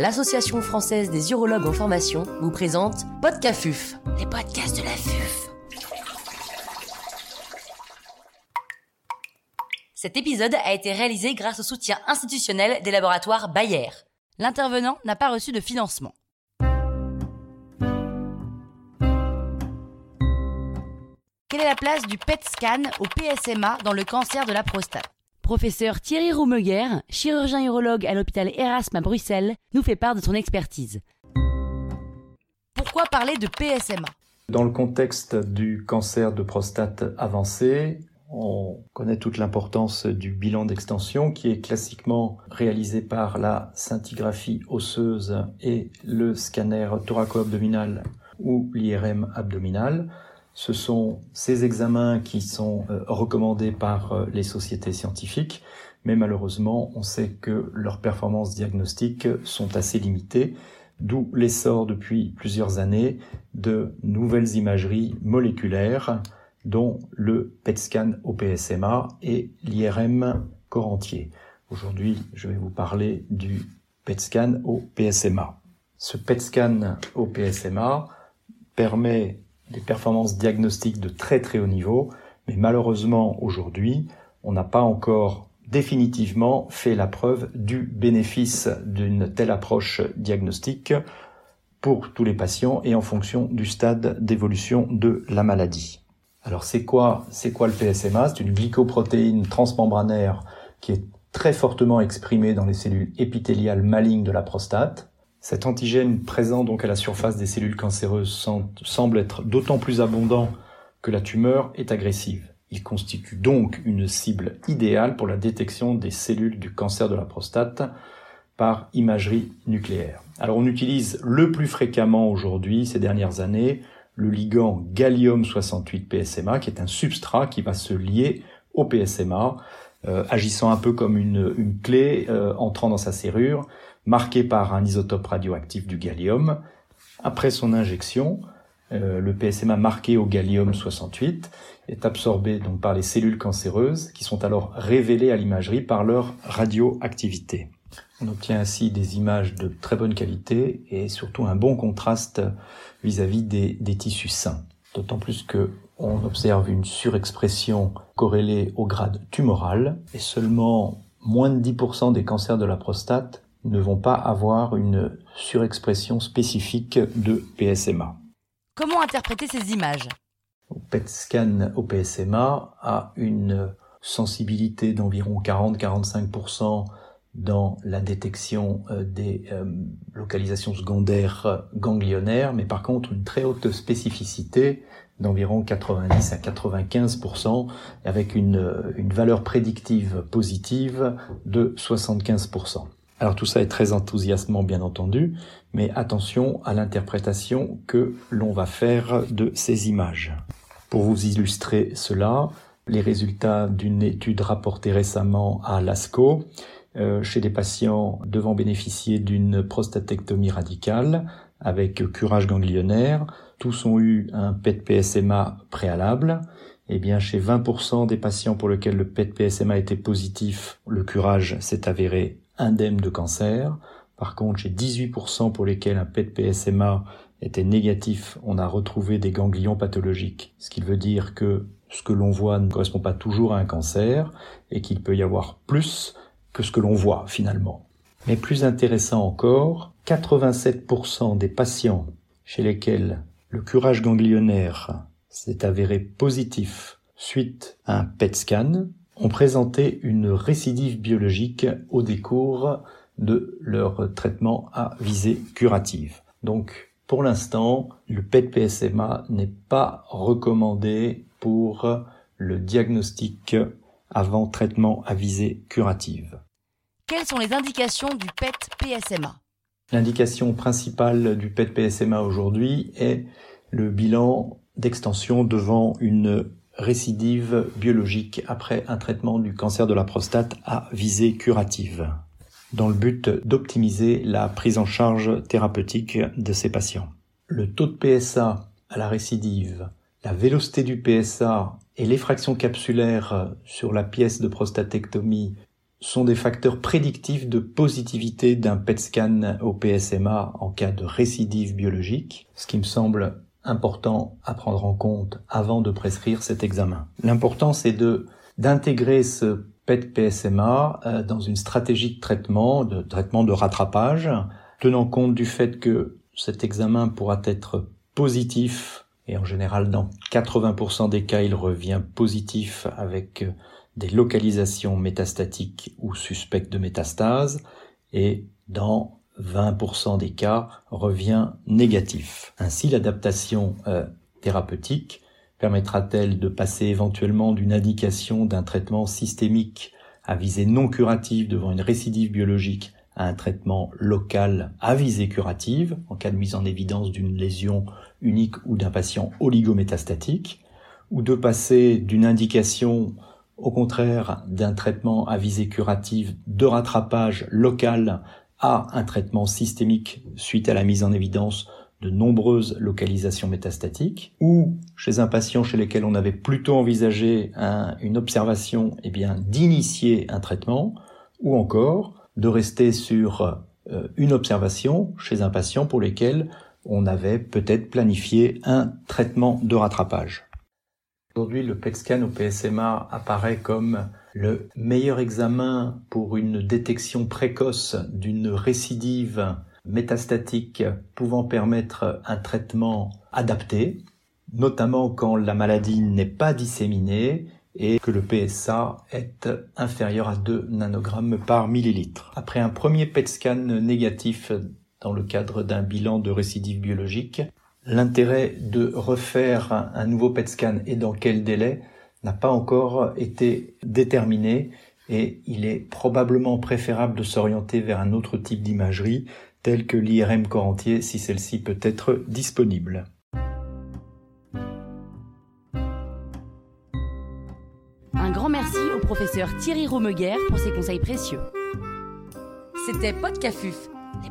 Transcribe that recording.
l'Association française des urologues en formation, vous présente Podcafuf, les podcasts de la FUF. Cet épisode a été réalisé grâce au soutien institutionnel des laboratoires Bayer. L'intervenant n'a pas reçu de financement. Quelle est la place du PET scan au PSMA dans le cancer de la prostate? Professeur Thierry Roumeguer, chirurgien urologue à l'hôpital Erasme à Bruxelles, nous fait part de son expertise. Pourquoi parler de PSMA Dans le contexte du cancer de prostate avancé, on connaît toute l'importance du bilan d'extension qui est classiquement réalisé par la scintigraphie osseuse et le scanner thoraco-abdominal ou l'IRM abdominal. Ce sont ces examens qui sont euh, recommandés par euh, les sociétés scientifiques, mais malheureusement, on sait que leurs performances diagnostiques sont assez limitées, d'où l'essor depuis plusieurs années de nouvelles imageries moléculaires, dont le PET scan au PSMA et l'IRM corps entier. Aujourd'hui, je vais vous parler du PET scan au PSMA. Ce PET scan au PSMA permet des performances diagnostiques de très très haut niveau, mais malheureusement aujourd'hui, on n'a pas encore définitivement fait la preuve du bénéfice d'une telle approche diagnostique pour tous les patients et en fonction du stade d'évolution de la maladie. Alors c'est quoi c'est quoi le PSMA C'est une glycoprotéine transmembranaire qui est très fortement exprimée dans les cellules épithéliales malignes de la prostate cet antigène présent donc à la surface des cellules cancéreuses semble être d'autant plus abondant que la tumeur est agressive. Il constitue donc une cible idéale pour la détection des cellules du cancer de la prostate par imagerie nucléaire. Alors on utilise le plus fréquemment aujourd'hui, ces dernières années, le ligand gallium-68 PSMA, qui est un substrat qui va se lier au PSMA, euh, agissant un peu comme une, clé euh, entrant dans sa serrure marqué par un isotope radioactif du gallium. Après son injection, euh, le PSMA marqué au gallium 68 est absorbé donc par les cellules cancéreuses qui sont alors révélées à l'imagerie par leur radioactivité. On obtient ainsi des images de très bonne qualité et surtout un bon contraste vis-à-vis des, des, tissus sains. D'autant plus que on observe une surexpression corrélée au grade tumoral et seulement moins de 10% des cancers de la prostate ne vont pas avoir une surexpression spécifique de PSMA. Comment interpréter ces images? Le PET scan au PSMA a une sensibilité d'environ 40-45% dans la détection euh, des euh, localisations secondaires ganglionnaires, mais par contre une très haute spécificité d'environ 90 à 95%, avec une, une valeur prédictive positive de 75%. Alors tout ça est très enthousiasmant bien entendu, mais attention à l'interprétation que l'on va faire de ces images. Pour vous illustrer cela, les résultats d'une étude rapportée récemment à l'ASCO euh, chez des patients devant bénéficier d'une prostatectomie radicale avec curage ganglionnaire, tous ont eu un PET-PSMA préalable. Eh bien, chez 20% des patients pour lesquels le PET-PSMA était positif, le curage s'est avéré indemne de cancer. Par contre, chez 18% pour lesquels un PET-PSMA était négatif, on a retrouvé des ganglions pathologiques, ce qui veut dire que ce que l'on voit ne correspond pas toujours à un cancer et qu'il peut y avoir plus que ce que l'on voit finalement. Mais plus intéressant encore, 87% des patients chez lesquels le curage ganglionnaire s'est avéré positif suite à un PET scan ont présenté une récidive biologique au décours de leur traitement à visée curative. Donc, pour l'instant, le PET-PSMA n'est pas recommandé pour le diagnostic avant traitement à visée curative. Quelles sont les indications du PET-PSMA L'indication principale du PET-PSMA aujourd'hui est le bilan d'extension devant une récidive biologique après un traitement du cancer de la prostate à visée curative, dans le but d'optimiser la prise en charge thérapeutique de ces patients. Le taux de PSA à la récidive, la vélocité du PSA et l'effraction capsulaire sur la pièce de prostatectomie sont des facteurs prédictifs de positivité d'un PET scan au PSMA en cas de récidive biologique, ce qui me semble important à prendre en compte avant de prescrire cet examen. L'important c'est de d'intégrer ce PET PSMA euh, dans une stratégie de traitement, de traitement de rattrapage, tenant compte du fait que cet examen pourra être positif et en général dans 80% des cas il revient positif avec euh, des localisations métastatiques ou suspectes de métastase et dans 20% des cas revient négatif. Ainsi, l'adaptation euh, thérapeutique permettra-t-elle de passer éventuellement d'une indication d'un traitement systémique à visée non curative devant une récidive biologique à un traitement local à visée curative en cas de mise en évidence d'une lésion unique ou d'un patient oligométastatique, ou de passer d'une indication au contraire d'un traitement à visée curative de rattrapage local à un traitement systémique suite à la mise en évidence de nombreuses localisations métastatiques, ou chez un patient chez lequel on avait plutôt envisagé une observation, eh bien d'initier un traitement, ou encore de rester sur euh, une observation chez un patient pour lequel on avait peut-être planifié un traitement de rattrapage. Aujourd'hui, le PET scan au PSMA apparaît comme le meilleur examen pour une détection précoce d'une récidive métastatique pouvant permettre un traitement adapté, notamment quand la maladie n'est pas disséminée et que le PSA est inférieur à 2 nanogrammes par millilitre. Après un premier PET scan négatif dans le cadre d'un bilan de récidive biologique, L'intérêt de refaire un, nouveau PET scan et dans quel délai? N'a pas encore été déterminé et il est probablement préférable de s'orienter vers un autre type d'imagerie tel que l'IRM corps entier si celle-ci peut être disponible. Un grand merci au professeur Thierry Romeguer pour ses conseils précieux. C'était Podcafuf, les